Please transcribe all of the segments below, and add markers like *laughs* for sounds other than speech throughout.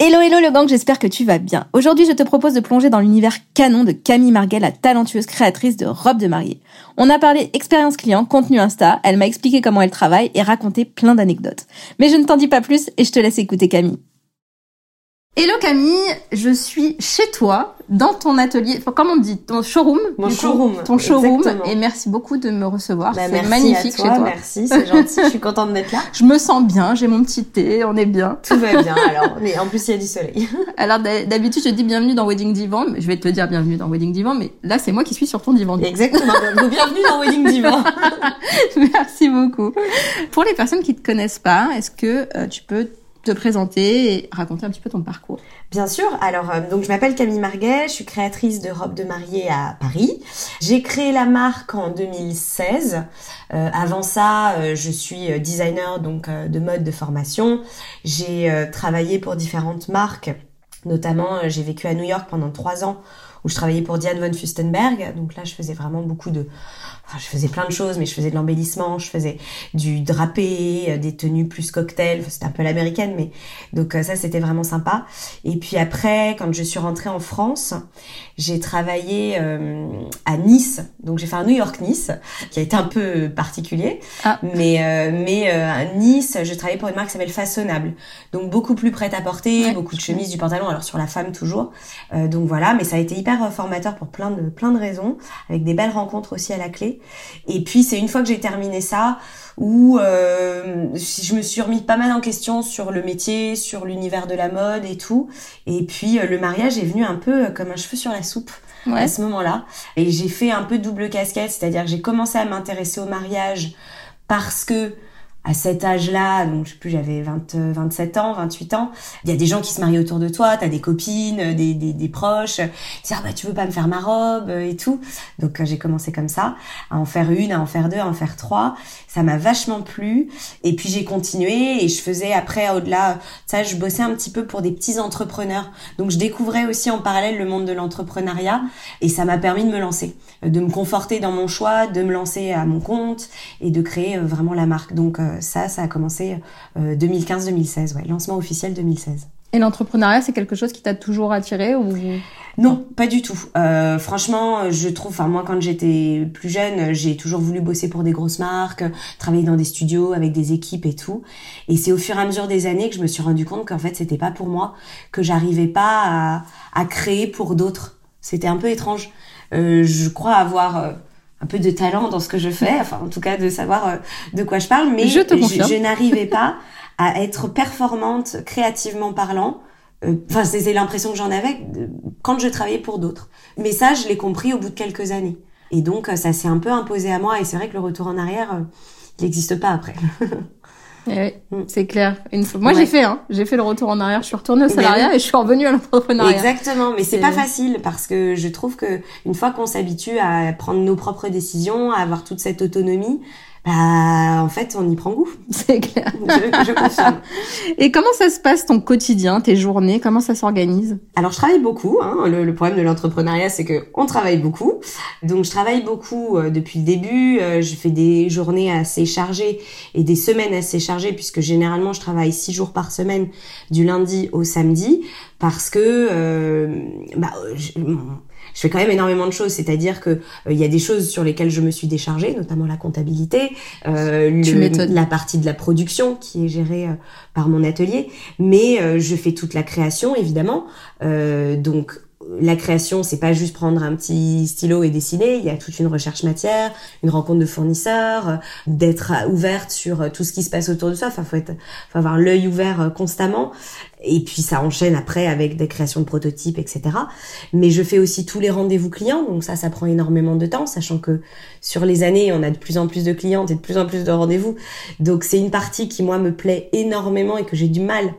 Hello hello le gang, j'espère que tu vas bien. Aujourd'hui, je te propose de plonger dans l'univers canon de Camille Marguel, la talentueuse créatrice de robes de mariée. On a parlé expérience client, contenu Insta, elle m'a expliqué comment elle travaille et raconté plein d'anecdotes. Mais je ne t'en dis pas plus et je te laisse écouter Camille. Hello Camille, je suis chez toi, dans ton atelier, comment on dit, ton showroom. Mon coup, showroom, ton showroom. exactement. Et merci beaucoup de me recevoir. Bah, c'est magnifique à toi, chez toi. Merci, c'est gentil. Je suis contente d'être là. Je me sens bien, j'ai mon petit thé, on est bien. Tout va bien alors. Mais en plus, il y a du soleil. *laughs* Alors d'hab- d'habitude je dis bienvenue dans Wedding Divan, mais je vais te le dire bienvenue dans Wedding Divan, mais là c'est moi qui suis sur ton divan. Exactement. Donc, bienvenue dans Wedding Divan. *laughs* Merci beaucoup. Pour les personnes qui te connaissent pas, est-ce que euh, tu peux te présenter et raconter un petit peu ton parcours Bien sûr. Alors, euh, donc, je m'appelle Camille Marguet. Je suis créatrice de robes de mariée à Paris. J'ai créé la marque en 2016. Euh, avant ça, euh, je suis euh, designer donc euh, de mode de formation. J'ai euh, travaillé pour différentes marques. Notamment, euh, j'ai vécu à New York pendant trois ans où je travaillais pour Diane von Furstenberg. Donc là, je faisais vraiment beaucoup de... Enfin, je faisais plein de choses, mais je faisais de l'embellissement, je faisais du drapé, euh, des tenues plus cocktail. Enfin, c'était un peu l'américaine, mais donc euh, ça, c'était vraiment sympa. Et puis après, quand je suis rentrée en France, j'ai travaillé euh, à Nice. Donc j'ai fait un New York-Nice, qui a été un peu particulier. Ah. Mais, euh, mais euh, à Nice, je travaillais pour une marque qui s'appelle Façonnable. Donc beaucoup plus prête à porter, Ouais. beaucoup de chemises, du pantalon, alors sur la femme toujours. Euh, donc voilà, mais ça a été hyper euh, formateur pour plein de, plein de raisons, avec des belles rencontres aussi à la clé. Et puis c'est une fois que j'ai terminé ça où euh, je me suis remis pas mal en question sur le métier, sur l'univers de la mode et tout. Et puis le mariage est venu un peu comme un cheveu sur la soupe Ouais. à ce moment-là. Et j'ai fait un peu double casquette, c'est-à-dire que j'ai commencé à m'intéresser au mariage parce que à cet âge-là, donc je sais plus, j'avais 20, euh, 27 ans, 28 ans, il y a des gens qui se marient autour de toi, t'as des copines, euh, des, des, des proches, tu dis ah bah tu veux pas me faire ma robe euh, et tout. Donc euh, j'ai commencé comme ça, à en faire une, à en faire deux, à en faire trois. Ça m'a vachement plu. Et puis j'ai continué et je faisais après au-delà, ça je bossais un petit peu pour des petits entrepreneurs. Donc je découvrais aussi en parallèle le monde de l'entrepreneuriat et ça m'a permis de me lancer, euh, de me conforter dans mon choix, de me lancer à mon compte et de créer euh, vraiment la marque. Donc euh, ça, ça a commencé euh, 2015-2016, ouais, lancement officiel 2016. Et l'entrepreneuriat c'est quelque chose qui t'a toujours attiré ou? Non, pas du tout. Euh, franchement, je trouve, enfin moi quand j'étais plus jeune, j'ai toujours voulu bosser pour des grosses marques, travailler dans des studios avec des équipes et tout. Et c'est au fur et à mesure des années que je me suis rendu compte qu'en fait c'était pas pour moi, que j'arrivais pas à, à créer pour d'autres. C'était un peu étrange. Euh, je crois avoir euh, un peu de talent dans ce que je fais, enfin en tout cas de savoir euh, de quoi je parle, mais Je je n'arrivais pas à être performante créativement parlant. Euh, Enfin, c'est c'est l'impression que j'en avais euh, quand je travaillais pour d'autres. Mais ça, je l'ai compris au bout de quelques années. Et donc, ça s'est un peu imposé à moi. Et c'est vrai que le retour en arrière, euh, il n'existe pas après. *laughs* Eh oui, Mm. c'est clair. Une. Moi Ouais. j'ai fait, hein. j'ai fait le retour en arrière, je suis retournée au salariat oui. et je suis revenue à l'entrepreneuriat. Exactement, mais C'est- pas facile parce que je trouve que une fois qu'on s'habitue à prendre nos propres décisions, à avoir toute cette autonomie, bah en fait on y prend goût. *laughs* C'est clair. Je, je confirme. *laughs* Et comment ça se passe ton quotidien, tes journées, comment ça s'organise? Alors je travaille beaucoup. Hein. Le, le problème de l'entrepreneuriat, c'est que on travaille beaucoup. Donc je travaille beaucoup euh, depuis le début. Euh, je fais des journées assez chargées et des semaines assez chargées puisque généralement je travaille six jours par semaine, du lundi au samedi, parce que euh, bah, je, je fais quand même énormément de choses. C'est-à-dire que euh, il y a des choses sur lesquelles je me suis déchargée, notamment la comptabilité, euh, le- la partie de la production qui est gérée euh, par mon atelier, mais euh, je fais toute la création évidemment. Euh, donc la création, c'est pas juste prendre un petit stylo et dessiner. Il y a toute une recherche matière, une rencontre de fournisseurs, d'être ouverte sur tout ce qui se passe autour de soi. Enfin, faut être, faut avoir l'œil ouvert euh, constamment. Et puis ça enchaîne après avec des créations de prototypes, etc. Mais je fais aussi tous les rendez-vous clients, donc ça, ça prend énormément de temps, sachant que sur les années, on a de plus en plus de clientes et de plus en plus de rendez-vous. Donc c'est une partie qui moi me plaît énormément et que j'ai du mal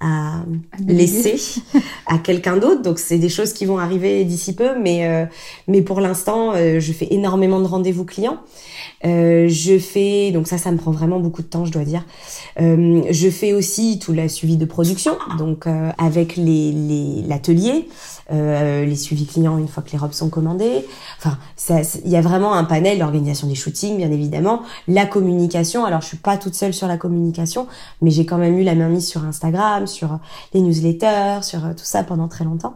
à laisser à quelqu'un d'autre. Donc c'est des choses qui vont arriver d'ici peu, mais euh, mais pour l'instant, euh, je fais énormément de rendez-vous clients. Euh, je fais donc ça, ça me prend vraiment beaucoup de temps, je dois dire. Euh, je fais aussi tout le suivi de production, donc euh, avec les l'atelier, euh, les suivis clients une fois que les robes sont commandées. Enfin, il y a vraiment un panel, l'organisation des shootings, bien évidemment, la communication. Alors, je suis pas toute seule sur la communication, mais j'ai quand même eu la main mise sur Instagram, sur les newsletters, sur tout ça pendant très longtemps.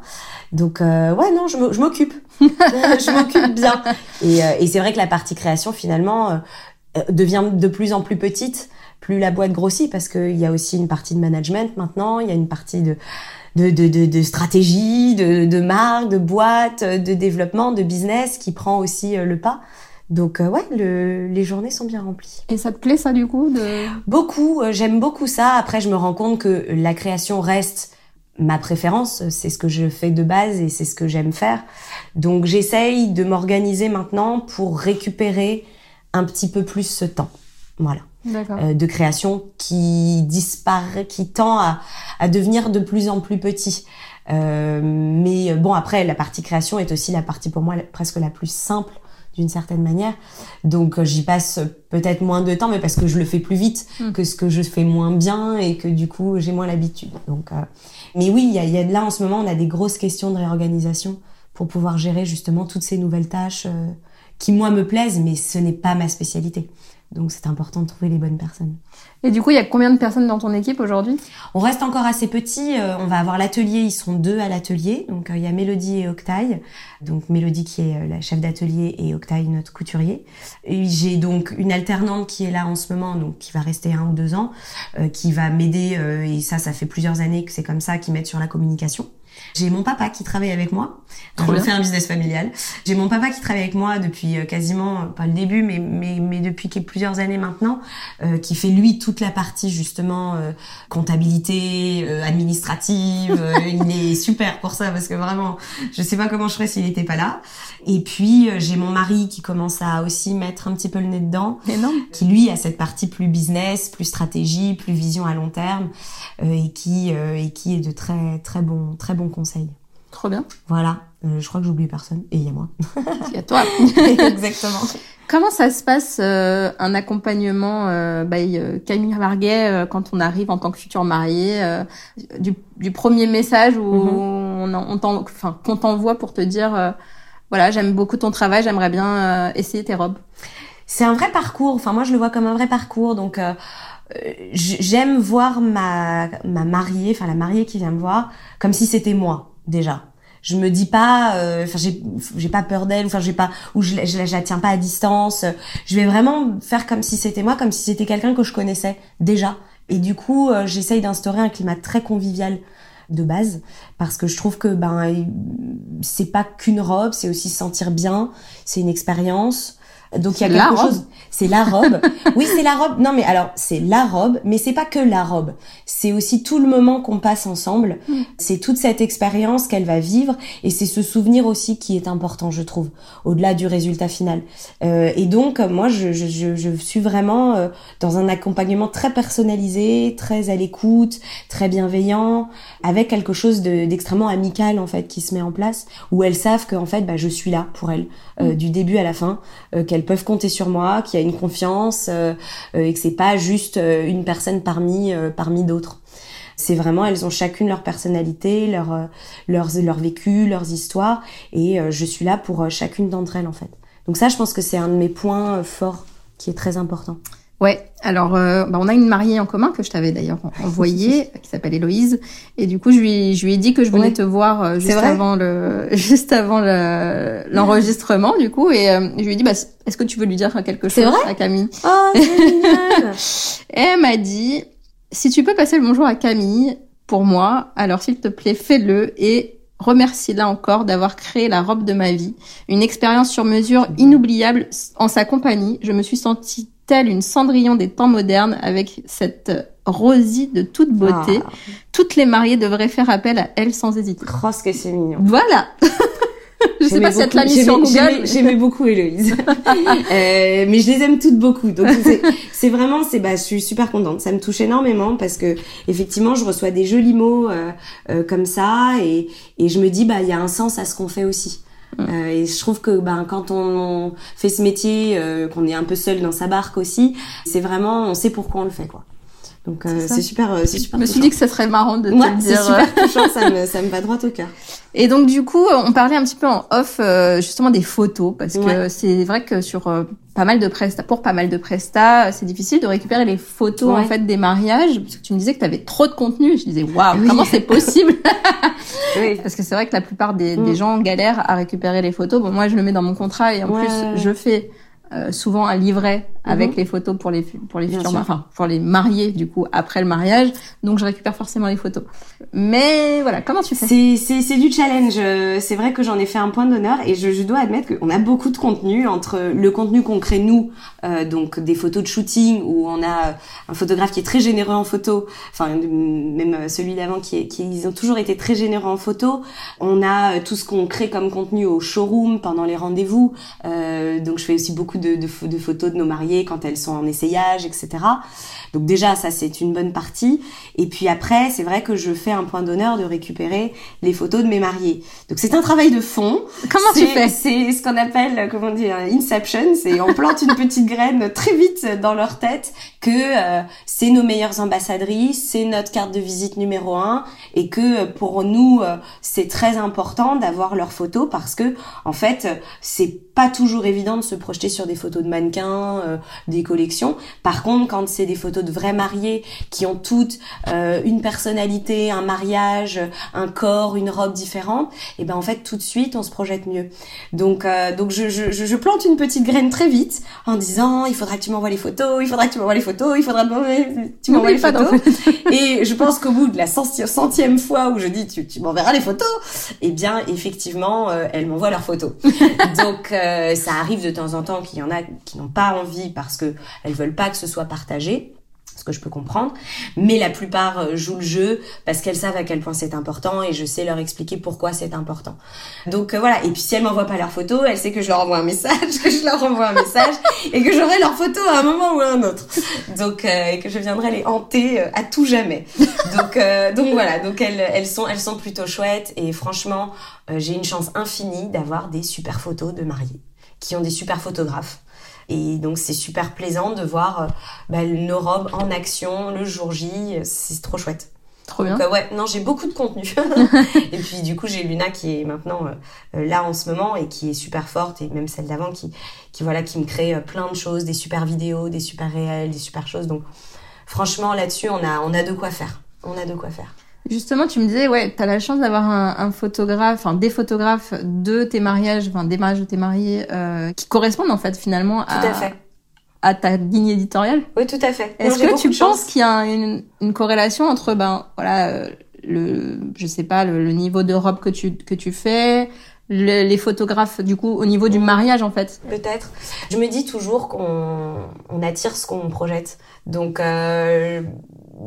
Donc, ouais, non, je m'occupe. *laughs* je m'occupe bien. Et, et c'est vrai que la partie création, finalement, devient de plus en plus petite plus la boîte grossit parce qu'il y a aussi une partie de management maintenant, il y a une partie de de, de, de, de stratégie, de, de marque, de boîte, de développement, de business qui prend aussi euh, le pas. Donc euh, ouais, le, les journées sont bien remplies. Et ça te plaît ça du coup de... Beaucoup, euh, j'aime beaucoup ça. Après, je me rends compte que la création reste ma préférence, c'est ce que je fais de base et c'est ce que j'aime faire. Donc j'essaye de m'organiser maintenant pour récupérer un petit peu plus ce temps. Voilà. Euh, de création qui disparaît, qui tend à, à, devenir de plus en plus petit. Euh, mais bon, après, la partie création est aussi la partie pour moi presque la plus simple d'une certaine manière. Donc euh, j'y passe peut-être moins de temps, mais parce que je le fais plus vite hmm. que ce que je fais moins bien et que du coup j'ai moins l'habitude. Donc, euh... mais oui, il y a, y a là en ce moment, on a des grosses questions de réorganisation pour pouvoir gérer justement toutes ces nouvelles tâches euh, qui moi me plaisent, mais ce n'est pas ma spécialité. Donc c'est important de trouver les bonnes personnes. Et du coup, il y a combien de personnes dans ton équipe aujourd'hui? On reste encore assez petit. Euh, on va avoir l'atelier, ils sont deux à l'atelier. Donc euh, il y a Mélodie et Octaille. Donc Mélodie qui est euh, la chef d'atelier et Octaille notre couturier. J'ai donc une alternante qui est là en ce moment, donc qui va rester un ou deux ans, qui va m'aider. et ça, ça fait plusieurs années que c'est comme ça, qui m'aide sur la communication. J'ai mon papa qui travaille avec moi. Trop je fais un business familial. J'ai mon papa qui travaille avec moi depuis euh, quasiment pas le début, mais mais, mais depuis plusieurs années maintenant, euh, qui fait lui toute la partie justement euh, comptabilité, euh, administrative. *laughs* il est super pour ça parce que vraiment, je sais pas comment je ferais s'il n'était pas là. Et puis j'ai mon mari qui commence à aussi mettre un petit peu le nez dedans, Énorme. qui lui a cette partie plus business, plus stratégie, plus vision à long terme, et qui et qui est de très très bon très bon conseil. Trop bien. Voilà. Euh, je crois que j'oublie personne. Et il y a moi. Il y a toi. *laughs* Exactement. Comment ça se passe euh, un accompagnement euh, by euh, Camille Marguet euh, quand on arrive en tant que futur marié du, du, premier message où mm-hmm. on, on enfin qu'on t'envoie pour te dire voilà j'aime beaucoup ton travail j'aimerais bien essayer tes robes? C'est un vrai parcours. Enfin moi je le vois comme un vrai parcours donc j'aime voir ma ma mariée enfin la mariée qui vient me voir comme si c'était moi déjà. Je me dis pas euh, enfin j'ai j'ai pas peur d'elle enfin j'ai pas ou je, je, je la tiens pas à distance. Je vais vraiment faire comme si c'était moi comme si c'était quelqu'un que je connaissais déjà. Et du coup euh, j'essaye d'instaurer un climat très convivial de base parce que je trouve que ben c'est pas qu'une robe c'est aussi se sentir bien c'est une expérience donc il y a quelque chose. C'est la robe. *laughs* oui, c'est la robe. Non, mais alors c'est la robe, mais c'est pas que la robe. C'est aussi tout le moment qu'on passe ensemble. Mm. C'est toute cette expérience qu'elle va vivre et c'est ce souvenir aussi qui est important, je trouve, au-delà du résultat final. Euh, et donc moi, je, je, je suis vraiment euh, dans un accompagnement très personnalisé, très à l'écoute, très bienveillant, avec quelque chose d'extrêmement amical en fait qui se met en place, où elles savent que en fait, bah, je suis là pour elles euh, mm. du début à la fin, euh, qu'elles peuvent compter sur moi, qu'il y a une confiance euh, et que c'est pas juste une personne parmi parmi d'autres. C'est vraiment, elles ont chacune leur personnalité, leur leurs leur vécu, leurs histoires, et je suis là pour chacune d'entre elles en fait. Donc ça, je pense que c'est un de mes points forts qui est très important. Ouais, alors euh, bah, on a une mariée en commun que je t'avais d'ailleurs *laughs* envoyée, qui s'appelle Héloïse, et du coup je lui, je lui ai dit que je venais te voir euh, *laughs* juste avant le juste avant l'enregistrement du coup, et euh, je lui ai dit bah est-ce que tu veux lui dire quelque chose à Camille? Oh *laughs* génial. Et elle m'a dit si tu peux passer le bonjour à Camille pour moi, alors s'il te plaît fais-le et remercie là encore d'avoir créé la robe de ma vie, une expérience sur mesure inoubliable en sa compagnie. Je me suis sentie une Cendrillon des temps modernes avec cette Rosie de toute beauté. Ah. Toutes les mariées devraient faire appel à elle sans hésiter. Oh, ce que c'est mignon. Voilà. *laughs* je sais pas si elle te l'a mis sur j'aimais- Google. j'aimais- beaucoup Héloïse. *laughs* Euh, mais je les aime toutes beaucoup. Donc c'est- c'est vraiment, c'est bah, je suis super contente. Ça me touche énormément parce que effectivement, je reçois des jolis mots euh, euh, comme ça et, et je me dis bah il y a un sens à ce qu'on fait aussi. Euh, et je trouve que ben quand on fait ce métier, euh, qu'on est un peu seul dans sa barque aussi, c'est vraiment on sait pourquoi on le fait quoi. Donc euh, C'est super, euh, c'est super. Je me suis dit que ça serait marrant de te Ouais, le c'est dire. euh. super touchant, ça me, ça me va droit au cœur. Et donc du coup, on parlait un petit peu en off euh, justement des photos parce que c'est vrai que sur euh, pas mal de prestats, pour pas mal de prestats, c'est difficile de récupérer les photos en fait des mariages parce que tu me disais que tu avais trop de contenu. Je disais waouh, Oui. comment c'est possible? *laughs* Oui. Parce que c'est vrai que la plupart des, Mm. des gens galèrent à récupérer les photos. Bon, moi je le mets dans mon contrat et en plus je fais euh, souvent un livret avec Mhm. les photos pour les pour les futurs enfin pour les mariés du coup après le mariage. Donc je récupère forcément les photos. Mais voilà, comment tu fais? C'est c'est c'est du challenge. Euh, C'est vrai que j'en ai fait un point d'honneur et je, je dois admettre qu'on a beaucoup de contenu entre le contenu qu'on crée nous, euh, donc des photos de shooting où on a un photographe qui est très généreux en photo, enfin même celui d'avant qui est, qui ils ont toujours été très généreux en photo. On a euh, tout ce qu'on crée comme contenu au showroom pendant les rendez-vous. Euh, donc je fais aussi beaucoup de, de, de photos de nos mariés quand elles sont en essayage, etc. Donc déjà ça c'est une bonne partie. Et puis après c'est vrai que je fais un point d'honneur de récupérer les photos de mes mariés. Donc c'est un travail de fond. Comment tu fais? C'est ce qu'on appelle, comment dire, Inception. C'est on plante une petite graine très vite dans leur tête que euh, c'est nos meilleures ambassadrices, c'est notre carte de visite numéro un, et que euh, pour nous euh, c'est très important d'avoir leurs photos parce que en fait c'est pas toujours évident de se projeter sur des photos de mannequins, euh, des collections. Par contre, quand c'est des photos de vrais mariés qui ont toutes euh, une personnalité, un mariage, un corps, une robe différente, et ben en fait tout de suite on se projette mieux. Donc euh, donc je, je, je plante une petite graine très vite en disant il faudra que tu m'envoies les photos, il faudra que tu m'envoies les photos, il faudra que tu m'envoies les photos. *laughs* Et je pense qu'au bout de la centi- centième fois où je dis tu, tu m'enverras les photos, eh bien effectivement elles m'envoient leurs photos. *laughs* Donc ça arrive de temps en temps qu'il y en a qui n'ont pas envie parce que elles veulent pas que ce soit partagé ce que je peux comprendre, mais la plupart euh, jouent le jeu parce qu'elles savent à quel point c'est important et je sais leur expliquer pourquoi c'est important. Donc euh, voilà, et puis si elles m'envoient pas leurs photos, elle sait que je leur envoie un message, *laughs* que je leur envoie un message et que j'aurai leurs photos à un moment ou à un autre. Donc euh, et que je viendrai les hanter euh, à tout jamais. Donc donc voilà, donc elles elles sont elles sont plutôt chouettes et franchement, j'ai une chance infinie d'avoir des super photos de mariés qui ont des super photographes. Et donc c'est super plaisant de voir euh, bah, nos robes en action le jour J, c'est trop chouette. Trop bien. Donc euh, ouais, non, j'ai beaucoup de contenu. *laughs* et puis du coup, j'ai Luna qui est maintenant euh, euh, là en ce moment et qui est super forte et même celle d'avant qui qui voilà qui me crée euh, plein de choses, des super vidéos, des super réels, des super choses. Donc franchement là-dessus, on a on a de quoi faire. On a de quoi faire. Justement, tu me disais, ouais, t'as la chance d'avoir un, un photographe, enfin des photographes de tes mariages, enfin des mariages de tes mariés, euh, qui correspondent en fait finalement Tout à, à fait. à ta ligne éditoriale. Oui, tout à fait. Est-ce que tu penses qu'il y a une, une corrélation entre, ben voilà, euh, le, je sais pas, le, le niveau de robe que tu que tu fais, le- les photographes du coup au niveau du mariage en fait? Peut-être. Je me dis toujours qu'on on attire ce qu'on projette. Donc, euh,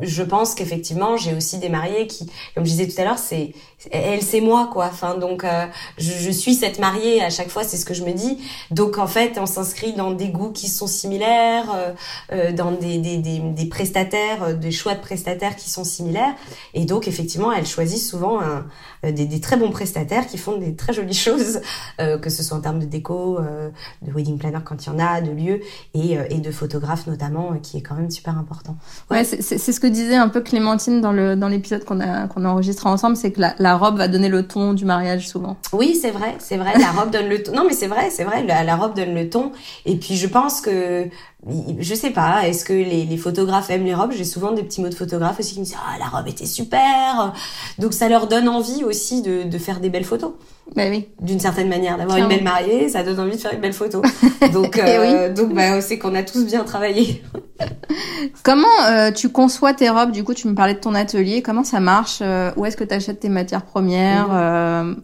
je pense qu'effectivement, j'ai aussi des mariés qui, comme je disais tout à l'heure, c'est elle, c'est moi, quoi. Enfin, donc, euh, je, je suis cette mariée à chaque fois, c'est ce que je me dis. Donc, en fait, on s'inscrit dans des goûts qui sont similaires, euh, euh, dans des, des, des, des prestataires, euh, des choix de prestataires qui sont similaires. Et donc, effectivement, elles choisissent souvent un, euh, des, des très bons prestataires qui font des très jolies *laughs* choses, euh, que ce soit en termes de déco, de wedding planner quand il y en a, de lieux, et, et de photographes notamment, qui est quand même super important. Ouais, c'est- c'est ce que disait un peu Clémentine dans le dans l'épisode qu'on a qu'on enregistré ensemble, c'est que la, la robe va donner le ton du mariage souvent. Oui, c'est vrai, c'est vrai. La robe donne le ton. Non, mais c'est vrai, c'est vrai. La, la robe donne le ton. Et puis, je pense que je sais pas, est-ce que les, les, photographes aiment les robes? J'ai souvent des petits mots de photographes aussi qui me disent ah la robe était super, donc ça leur donne envie aussi de, de faire des belles photos. Bah oui. D'une certaine manière, d'avoir une belle mariée, ça donne envie de faire une belle photo. *laughs* Donc, euh, donc bah, c'est qu'on a tous bien travaillé. Comment euh, tu conçois tes robes? Du coup, tu me parlais de ton atelier. Comment ça marche? Euh, Où est-ce que tu achètes tes matières premières? Mmh.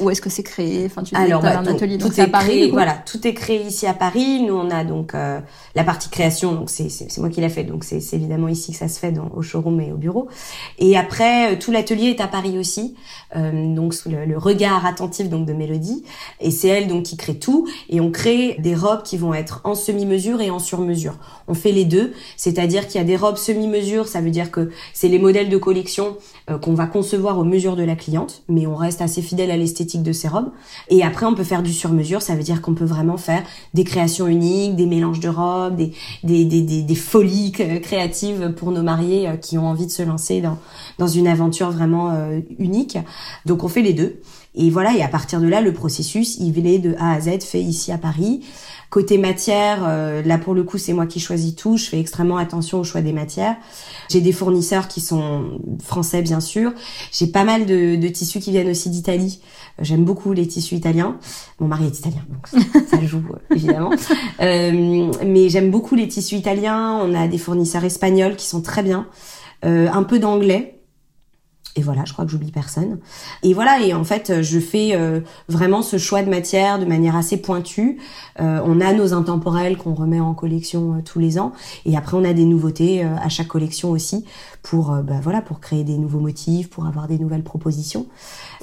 Où est-ce que c'est créé? Enfin, tu Alors, bah, un atelier tout est à Paris. Créé, voilà, tout est créé ici à Paris. Nous, on a donc euh, la partie création, donc c'est c'est moi qui l'a fait, donc c'est évidemment ici que ça se fait dans, au showroom et au bureau. Et après, euh, tout l'atelier est à Paris aussi, euh, donc sous le, le, regard attentif donc de Mélodie. Et c'est elle donc qui crée tout. Et on crée des robes qui vont être en semi-mesure et en sur-mesure. On fait les deux, c'est-à-dire qu'il y a des robes semi-mesure, ça veut dire que c'est les modèles de collection euh, qu'on va concevoir aux mesures de la cliente, mais on reste assez fidèle à l'esthétique de robes. Et après, on peut faire du sur-mesure, ça veut dire qu'on peut vraiment faire des créations uniques, des mélanges de robes, des, des, des, des, des folies créatives pour nos mariés euh, qui ont envie de se lancer dans, dans une aventure vraiment euh, unique. Donc on fait les deux. Et voilà, et à partir de là, le processus, il est de A à Z fait ici à Paris. Côté matière, euh, là pour le coup c'est moi qui choisis tout, je fais extrêmement attention au choix des matières. J'ai des fournisseurs qui sont français bien sûr. J'ai pas mal de, de tissus qui viennent aussi d'Italie. Euh, j'aime beaucoup les tissus italiens. Mon mari est italien, donc ça, *laughs* joue euh, évidemment. Euh, mais j'aime beaucoup les tissus italiens. On a des fournisseurs espagnols qui sont très bien. un peu d'anglais et voilà, je crois que j'oublie personne. Et voilà, et en fait, je fais euh, vraiment ce choix de matière de manière assez pointue. Euh, on a nos intemporels qu'on remet en collection euh, tous les ans, et après on a des nouveautés à chaque collection aussi pour, bah, voilà, pour créer des nouveaux motifs, pour avoir des nouvelles propositions.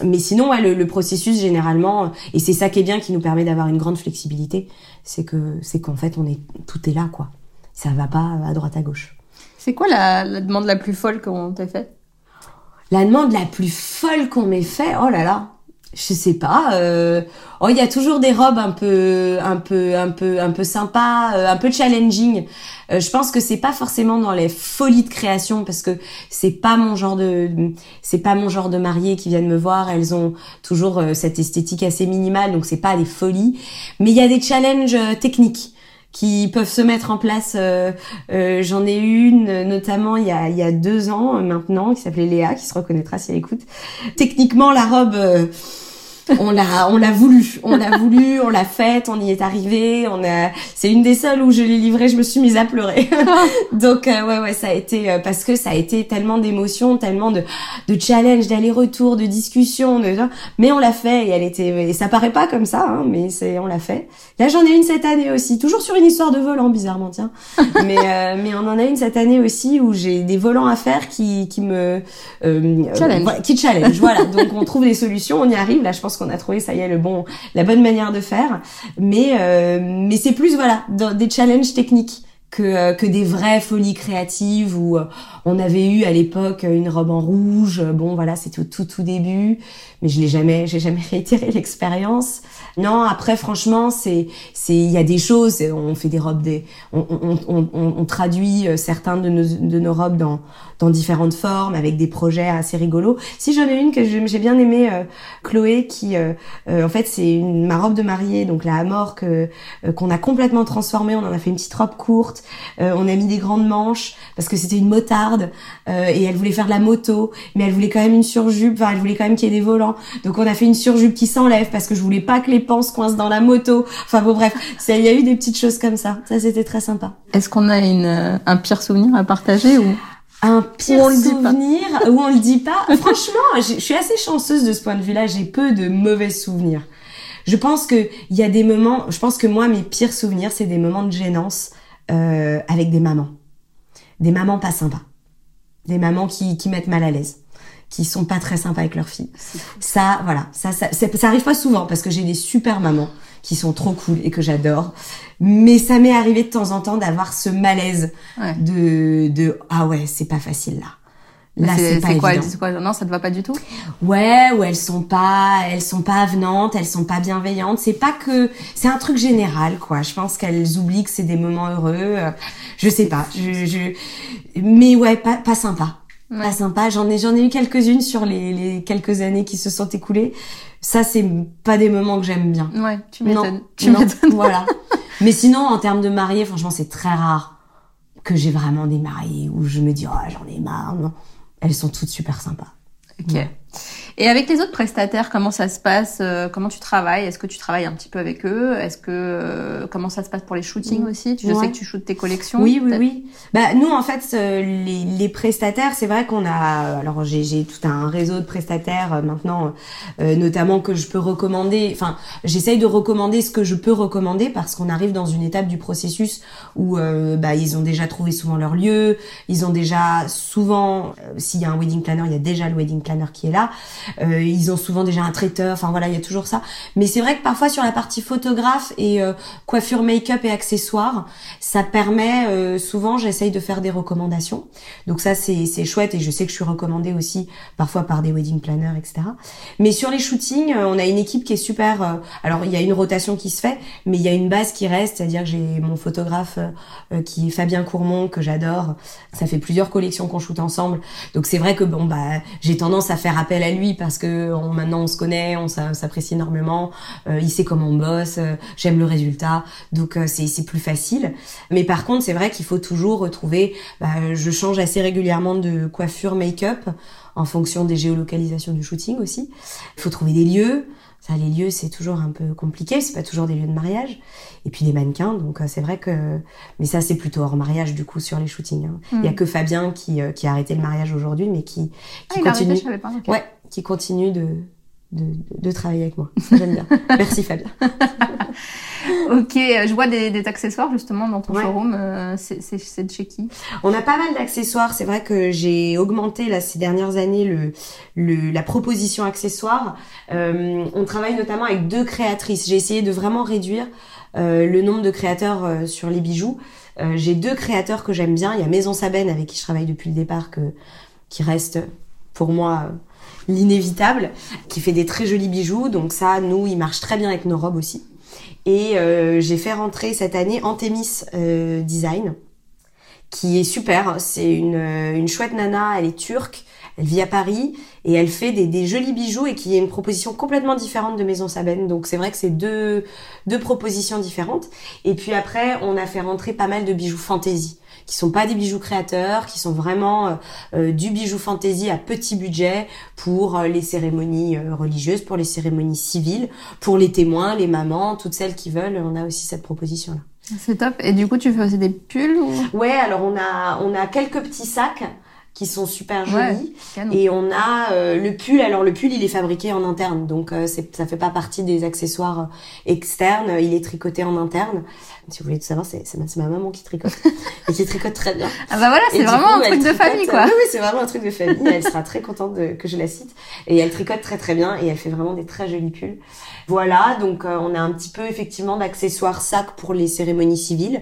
Mais sinon, ouais, le, le processus généralement, et c'est ça qui est bien, qui nous permet d'avoir une grande flexibilité, c'est que c'est qu'en fait on est tout est là quoi. Ça va pas à droite à gauche. C'est quoi la, la demande la plus folle qu'on t'a faite? La demande la plus folle qu'on m'ait fait, oh là là, je sais pas. Euh... Oh, il y a toujours des robes un peu, un peu, un peu, un peu sympas, euh, un peu challenging. Euh, je pense que c'est pas forcément dans les folies de création parce que c'est pas mon genre de, c'est pas mon genre de mariée qui viennent me voir. Elles ont toujours euh, cette esthétique assez minimale, donc c'est pas des folies. Mais il y a des challenges techniques qui peuvent se mettre en place. Euh, euh, J'en ai une notamment il y, a, il y a deux ans maintenant qui s'appelait Léa, qui se reconnaîtra si elle écoute. Techniquement, la robe euh, on l'a on l'a voulu. On l'a voulu on l'a faite on y est arrivé on a c'est une des seules où je l'ai livrée je me suis mise à pleurer. *laughs* Donc euh, ouais ouais ça a été euh, parce que ça a été tellement d'émotions tellement de de challenge d'aller-retour de discussion de mais on l'a fait et elle était et ça paraît pas comme ça hein, mais c'est on l'a fait. Là j'en ai une cette année aussi toujours sur une histoire de volant bizarrement tiens. *laughs* Mais euh, mais on en a une cette année aussi où j'ai des volants à faire qui qui me challenge. qui challenge voilà. Donc on trouve des solutions on y arrive. Là je pense qu'on a trouvé, ça y est, le bon, la bonne manière de faire. Mais, euh, mais c'est plus voilà, des challenges techniques que, euh, que des vraies folies créatives où euh, on avait eu à l'époque une robe en rouge. Bon, voilà, c'était au tout tout début, mais je l'ai jamais, j'ai jamais *laughs* réitéré l'expérience. Non, après, franchement, c'est, c'est, il y a des choses. On fait des robes, des, on, on, on, on traduit certains de nos, de nos robes dans, dans différentes formes, avec des projets assez rigolos. Si j'en ai une que j'ai bien aimé, euh, Chloé, qui, euh, euh, en fait, c'est ma robe de mariée, donc la Amor que qu'on a complètement transformée. On en a fait une petite robe courte. On a mis des grandes manches parce que c'était une motarde et elle voulait faire de la moto, mais elle voulait quand même une surjupe. Enfin, elle voulait quand même qu'il y ait des volants. Donc on a fait une surjupe qui s'enlève parce que je voulais pas que les pans se coincent dans la moto. Enfin bon, bref, *laughs* il y a eu des petites choses comme ça. Ça, c'était très sympa. Est-ce qu'on a une, un pire souvenir à partager ou? Un pire souvenir où on le dit pas? *laughs* Franchement, je suis assez chanceuse de ce point de vue-là. J'ai peu de mauvais souvenirs. Je pense que il y a des moments. Je pense que moi, mes pires souvenirs, c'est des moments de gênance euh, avec des mamans, des mamans pas sympas, des mamans qui, qui mettent mal à l'aise qui sont pas très sympas avec leurs filles. Ça, voilà, ça, ça, ça, arrive pas souvent parce que j'ai des super mamans qui sont trop cool et que j'adore. Mais ça m'est arrivé de temps en temps d'avoir ce malaise de, de ah ouais, c'est pas facile là. Là, c'est pas quoi, évident. quoi Non, ça te va pas du tout? Ouais, ou elles sont pas, elles sont pas avenantes, elles sont pas bienveillantes. C'est pas que, c'est un truc général, quoi. Je pense qu'elles oublient que c'est des moments heureux. Je sais pas. Je, je... mais ouais, pas, pas sympa. Pas sympa. J'en ai, j'en ai eu quelques-unes sur les, les quelques années qui se sont écoulées. Ça, c'est pas des moments que j'aime bien. Ouais, tu m'étonnes. Tu m'étonnes. Voilà. *laughs* Mais sinon, en termes de mariés, franchement, c'est très rare que j'ai vraiment des mariés où je me dis, oh, j'en ai marre. Non. Elles sont toutes super sympas. Ok. Et avec les autres prestataires, comment ça se passe euh, Comment tu travailles? Est-ce que tu travailles un petit peu avec eux? Est-ce que euh, comment ça se passe pour les shootings aussi? Je sais que tu shootes tes collections. Oui, oui, oui. Bah nous, en fait, euh, les, les, prestataires, c'est vrai qu'on a. Alors j'ai tout un réseau de prestataires maintenant, notamment que je peux recommander. Enfin, j'essaye de recommander ce que je peux recommander parce qu'on arrive dans une étape du processus où bah ils ont déjà trouvé souvent leur lieu, ils ont déjà souvent, s'il y a un wedding planner, il y a déjà le wedding planner qui est là. Euh, ils ont souvent déjà un traiteur. Enfin voilà, il y a toujours ça. Mais c'est vrai que parfois sur la partie photographe et euh, coiffure, make-up et accessoires, ça permet euh, souvent. J'essaye de faire des recommandations. Donc ça c'est chouette et je sais que je suis recommandée aussi parfois par des wedding planners, etc. Mais sur les shootings, on a une équipe qui est super. alors il y a une rotation qui se fait, mais il y a une base qui reste. C'est-à-dire que j'ai mon photographe qui est Fabien Courmont que j'adore. Ça fait plusieurs collections qu'on shoot ensemble. Donc c'est vrai que bon bah j'ai tendance à faire appel à lui parce que on, maintenant on se connaît, on s'apprécie énormément, euh, il sait comment on bosse, euh, j'aime le résultat, donc euh, c'est plus facile. Mais par contre, c'est vrai qu'il faut toujours retrouver. Bah, je change assez régulièrement de coiffure, make-up en fonction des géolocalisations du shooting aussi. Il faut trouver des lieux. Ça, les lieux, c'est toujours un peu compliqué, c'est pas toujours des lieux de mariage. Et puis les mannequins, donc c'est vrai que... Mais ça, c'est plutôt hors mariage, du coup, sur les shootings. Hein. Il y a hmm. que Fabien qui, qui a arrêté le mariage aujourd'hui, mais qui, qui ah, continue... pas, Ouais, qui continue de, de, de travailler avec moi. J'aime bien. *laughs* Merci Fabien. *laughs* ok, je vois des, des, accessoires justement dans ton showroom. Euh, c'est de chez qui? On a pas mal d'accessoires. C'est vrai que j'ai augmenté là ces dernières années le, le la proposition accessoire. Euh, on travaille notamment avec deux créatrices. J'ai essayé de vraiment réduire euh, le nombre de créateurs euh, sur les bijoux. Euh, j'ai deux créateurs que j'aime bien. Il y a Maison Sabène avec qui je travaille depuis le départ que qui reste pour moi l'inévitable, qui fait des très jolis bijoux. Donc ça, nous, il marche très bien avec nos robes aussi. Et euh, j'ai fait rentrer cette année Antemis euh, Design, qui est super. C'est une, euh, une chouette nana, elle est turque, elle vit à Paris et elle fait des, des jolis bijoux et qui est une proposition complètement différente de Maison Sabène. Donc c'est vrai que c'est deux, deux propositions différentes. Et puis après, on a fait rentrer pas mal de bijoux fantasy qui sont pas des bijoux créateurs, qui sont vraiment euh, euh, du bijou fantaisie à petit budget pour euh, les cérémonies religieuses, pour les cérémonies civiles, pour les témoins, les mamans, toutes celles qui veulent. On a aussi cette proposition là. C'est top. Et du coup, tu fais aussi des pulls ou... Ouais, alors on a on a quelques petits sacs qui sont super jolis. et on a euh, le pull. Alors le pull, il est fabriqué en interne, donc euh, c'est, ça fait pas partie des accessoires euh, externes. Il est tricoté en interne. Si vous voulez tout savoir, c'est, c'est, ma, maman qui tricote *laughs* et qui tricote très bien. Ah bah voilà, c'est vraiment un truc de famille quoi. Oui, oui, c'est vraiment un truc de famille. elle sera très contente de, que je la cite. Et elle tricote très très bien et elle fait vraiment des très jolis pulls. Voilà, donc on a un petit peu effectivement d'accessoires sacs pour les cérémonies civiles.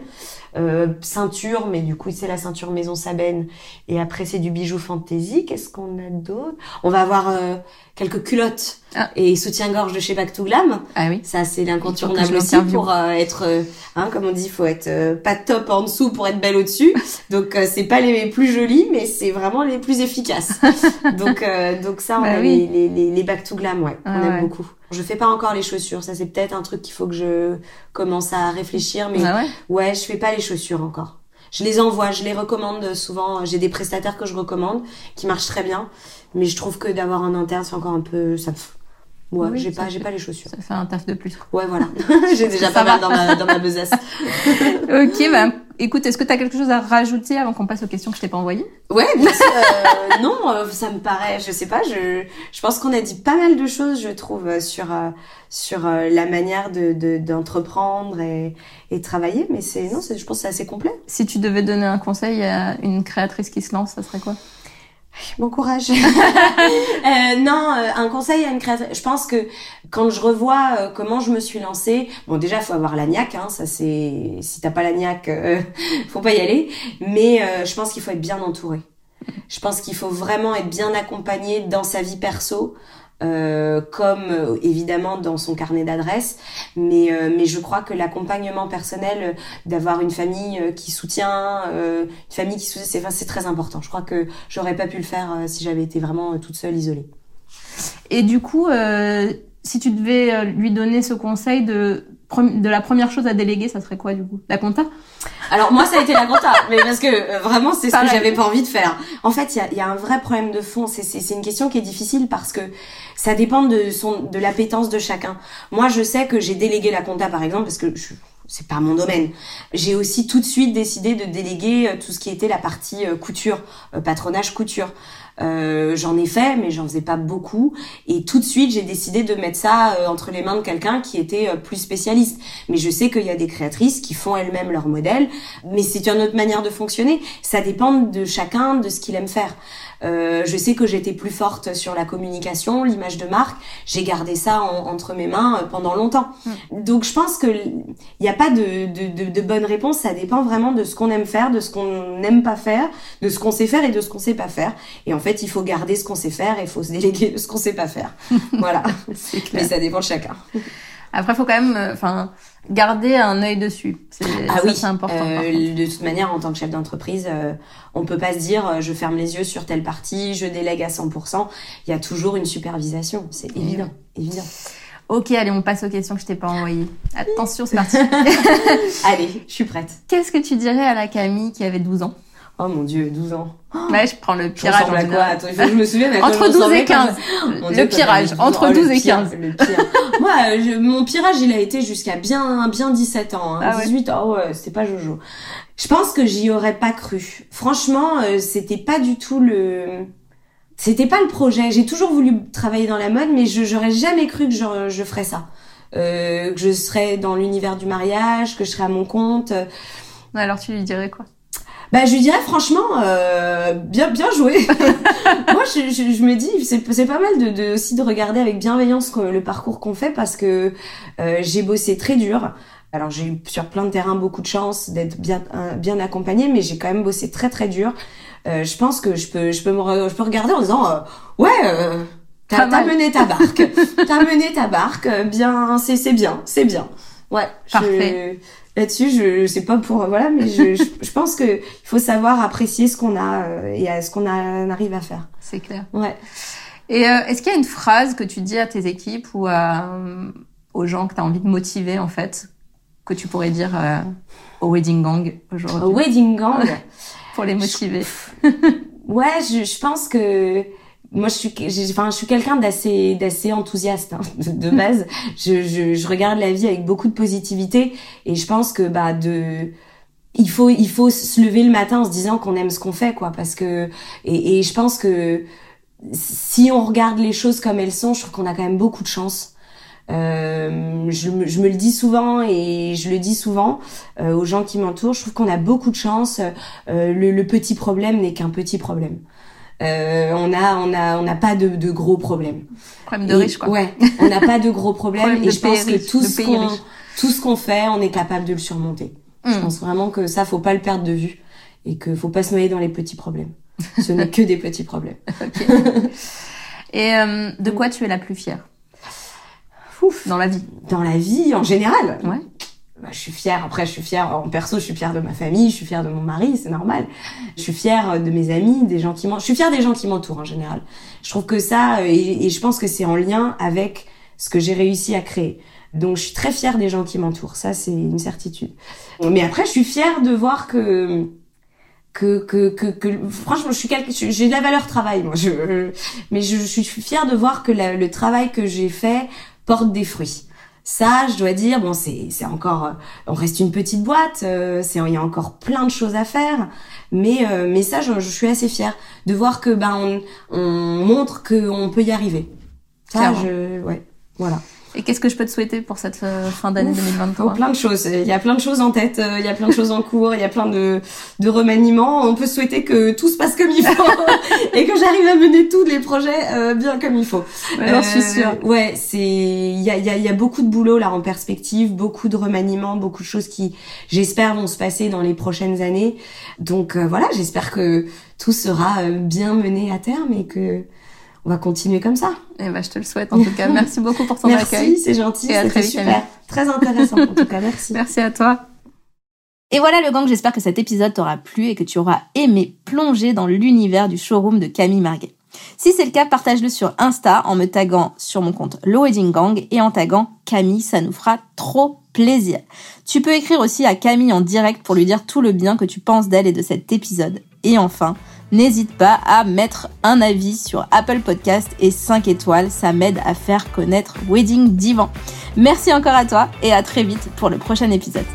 Euh, ceinture, mais du coup c'est la ceinture Maison Sabène. Et après c'est du bijou fantasy. Qu'est-ce qu'on a d'autre? On va avoir euh, quelques culottes ah. et soutien-gorge de chez Back to Glam. Ah oui. Ça c'est l'incontournable aussi pour euh, être, hein, comme on dit, faut être pas top en dessous pour être belle au-dessus. *laughs* donc c'est pas les plus jolis, mais c'est vraiment les plus efficaces. *laughs* donc donc ça on bah a les, les, les, Back to Glam, ouais, on ah aime beaucoup. Je fais pas encore les chaussures, ça c'est peut-être un truc qu'il faut que je commence à réfléchir, mais ah ouais, ouais, je fais pas les chaussures encore. Je les envoie, je les recommande souvent. J'ai des prestataires que je recommande qui marchent très bien, mais je trouve que d'avoir un interne c'est encore un peu ça. Ouais, j'ai pas, j'ai pas les chaussures. Ça fait un taf de plus. Ouais, voilà. *laughs* *laughs* j'ai déjà pas mal dans ma, dans ma besace. *laughs* ok, bah, écoute, est-ce que tu as quelque chose à rajouter avant qu'on passe aux questions que je t'ai pas envoyées? Ouais, euh, non, euh, ça me paraît, je sais pas, je, je pense qu'on a dit pas mal de choses, je trouve, euh, sur, euh, sur la manière de, d'entreprendre et, et travailler, mais c'est, non, je pense que c'est assez complet. Si tu devais donner un conseil à une créatrice qui se lance, ça serait quoi? Bon courage. *laughs* *laughs* euh, non, euh, un conseil à une créatrice. Je pense que quand je revois euh, comment je me suis lancée, bon déjà faut avoir la niaque, hein, ça c'est si t'as pas la niaque, euh, *laughs* faut pas y aller. Mais je pense qu'il faut être bien entouré. Je pense qu'il faut vraiment être bien accompagné dans sa vie perso, euh, comme euh, évidemment dans son carnet d'adresses, mais euh, mais je crois que l'accompagnement personnel, d'avoir une famille qui soutient, une famille qui soutient, c'est c'est très important. Je crois que j'aurais pas pu le faire si j'avais été vraiment toute seule, isolée. Et du coup, si tu devais lui donner ce conseil de de la première chose à déléguer, ça serait quoi du coup? La compta? Alors moi, ça a été la compta, *laughs* mais parce que euh, vraiment, c'est ce que j'avais pas envie de faire. En fait, il y a, y a, un vrai problème de fond. C'est une question qui est difficile parce que ça dépend de son de l'appétence de chacun. Moi, je sais que j'ai délégué la compta, par exemple, parce que je c'est pas mon domaine. J'ai aussi tout de suite décidé de déléguer euh, tout ce qui était la partie euh, couture, patronage couture. Euh, j'en ai fait, mais j'en faisais pas beaucoup. Et tout de suite, j'ai décidé de mettre ça euh, entre les mains de quelqu'un qui était euh, plus spécialiste. Mais je sais qu'il y a des créatrices qui font elles-mêmes leur modèle, mais c'est une autre manière de fonctionner. Ça dépend de chacun, de ce qu'il aime faire. Euh, je sais que j'étais plus forte sur la communication, l'image de marque. J'ai gardé ça entre mes mains euh, pendant longtemps. Mm. Donc je pense que il n'y a pas de, de, de, de, bonne réponse. Ça dépend vraiment de ce qu'on aime faire, de ce qu'on n'aime pas faire, de ce qu'on sait faire et de ce qu'on sait pas faire. Et en fait, il faut garder ce qu'on sait faire et il faut se déléguer de ce qu'on sait pas faire. *laughs* voilà. Mais ça dépend de chacun. Après, faut quand même, euh, enfin, garder un œil dessus. Ah oui, c'est important. Euh, de toute manière, en tant que chef d'entreprise, euh, on peut pas se dire euh, je ferme les yeux sur telle partie, je délègue à 100%. Il y a toujours une supervision, c'est évident, évident. Ok, allez, on passe aux questions que je t'ai pas envoyées. Attention, c'est *laughs* parti. *laughs* allez, je suis prête. Qu'est-ce que tu dirais à la Camille qui avait 12 ans? Oh mon dieu, 12 ans. Ouais, je prends le pirage. En quoi Attends, je me souviens. Entre 12 et 15. le pirage. Entre 12 et 15. Le pire. *laughs* Moi, je, mon pirage, il a été jusqu'à bien, bien 17 ans. Hein. Ah 18, oh ouais, c'était pas Jojo. Je pense que j'y aurais pas cru. Franchement, euh, c'était pas du tout le, c'était pas le projet. J'ai toujours voulu travailler dans la mode, mais je, j'aurais jamais cru que je, je ferais ça. Euh, que je serais dans l'univers du mariage, que je serais à mon compte. Alors tu lui dirais quoi? Bah, je lui dirais franchement, euh, bien bien joué. *laughs* Moi, je, je, je, me dis, c'est pas mal de, de, aussi de regarder avec bienveillance le parcours qu'on fait parce que euh, j'ai bossé très dur. Alors j'ai eu sur plein de terrains beaucoup de chance d'être bien bien accompagnée, mais j'ai quand même bossé très très dur. Euh, je pense que je peux je peux me je peux regarder en disant euh, ouais. Euh, T'as mené ta barque, *laughs* t'as mené ta barque, bien, c'est c'est bien, c'est bien. Ouais, Parfait là-dessus, je, sais pas pour voilà, mais je, je, pense que il faut savoir apprécier ce qu'on a euh, et à ce qu'on arrive à faire. C'est clair. Ouais. Et euh, est-ce qu'il y a une phrase que tu dis à tes équipes ou à, euh, aux gens que tu as envie de motiver en fait, que tu pourrais dire au wedding gang aujourd'hui? Au wedding gang? *laughs* Pour les motiver. ouais, je, je pense que moi je suis enfin je suis quelqu'un d'assez d'assez enthousiaste hein, de, *laughs* base je, je, je regarde la vie avec beaucoup de positivité et je pense que bah de il faut il faut se lever le matin en se disant qu'on aime ce qu'on fait quoi parce que et, et je pense que si on regarde les choses comme elles sont je trouve qu'on a quand même beaucoup de chance euh, je, je, me le dis souvent et je le dis souvent euh, aux gens qui m'entourent. Je trouve qu'on a beaucoup de chance. Euh, le, le, petit problème n'est qu'un petit problème. Euh, on a on a on n'a pas de, de, gros problèmes. Problème de riche quoi. Ouais, on n'a pas de gros *laughs* problèmes et je pense que tout ce qu'on tout ce qu'on fait, on est capable de le surmonter. Je hmm. pense vraiment que ça faut pas le perdre de vue et que faut pas se noyer dans les petits problèmes. Ce n'est que des petits problèmes. *laughs* Et euh, de quoi tu es la plus fière? Ouf, dans la vie. Dans la vie en général. Ouais bah, je suis fière. Après, je suis fière en perso, je suis fière de ma famille, je suis fière de mon mari, c'est normal. Je suis fière de mes amis, des gens qui m'entourent. Je suis fière des gens qui m'entourent en général. Je trouve que ça, et, et je pense que c'est en lien avec ce que j'ai réussi à créer. Donc, je suis très fière des gens qui m'entourent. Ça, c'est une certitude. Mais après, je suis fière de voir que que, que, que, que franchement, je suis j'ai de la valeur travail, moi. Je, mais je suis fière de voir que le travail que j'ai fait porte des fruits. Ça, je dois dire, bon, c'est c'est encore, euh, on reste une petite boîte, euh, c'est il y a encore plein de choses à faire, mais euh, mais ça, je, je, suis assez fière de voir que ben on, on montre qu'on peut y arriver. Ça, je, ouais, voilà. Et qu'est-ce que je peux te souhaiter pour cette euh, fin d'année 2023 Plein de choses. Il y a plein de choses en tête, euh, il y a plein de choses en cours, il y a plein de, de remaniements. On peut souhaiter que tout se passe comme il faut *laughs* et que j'arrive à mener tous les projets euh, bien comme il faut. J'en suis sûre. Ouais, c'est il y a, y, a, y a beaucoup de boulot là en perspective, beaucoup de remaniements, beaucoup de choses qui j'espère vont se passer dans les prochaines années. Donc voilà, j'espère que tout sera bien mené à terme et que on va continuer comme ça. Et eh ben, je te le souhaite en tout cas. Merci beaucoup pour ton accueil. Merci, c'est gentil, c'était super. Très intéressant en tout cas, merci. *laughs* Merci à toi. Et voilà le gang, j'espère que cet épisode t'aura plu et que tu auras aimé plonger dans l'univers du showroom de Camille Marguet. Si c'est le cas, partage-le sur Insta en me taguant sur mon compte Low Wedding Gang et en taguant Camille, ça nous fera trop plaisir. Tu peux écrire aussi à Camille en direct pour lui dire tout le bien que tu penses d'elle et de cet épisode. Et enfin, n'hésite pas à mettre un avis sur Apple Podcast et 5 étoiles, ça m'aide à faire connaître Wedding Divan. Merci encore à toi et à très vite pour le prochain épisode.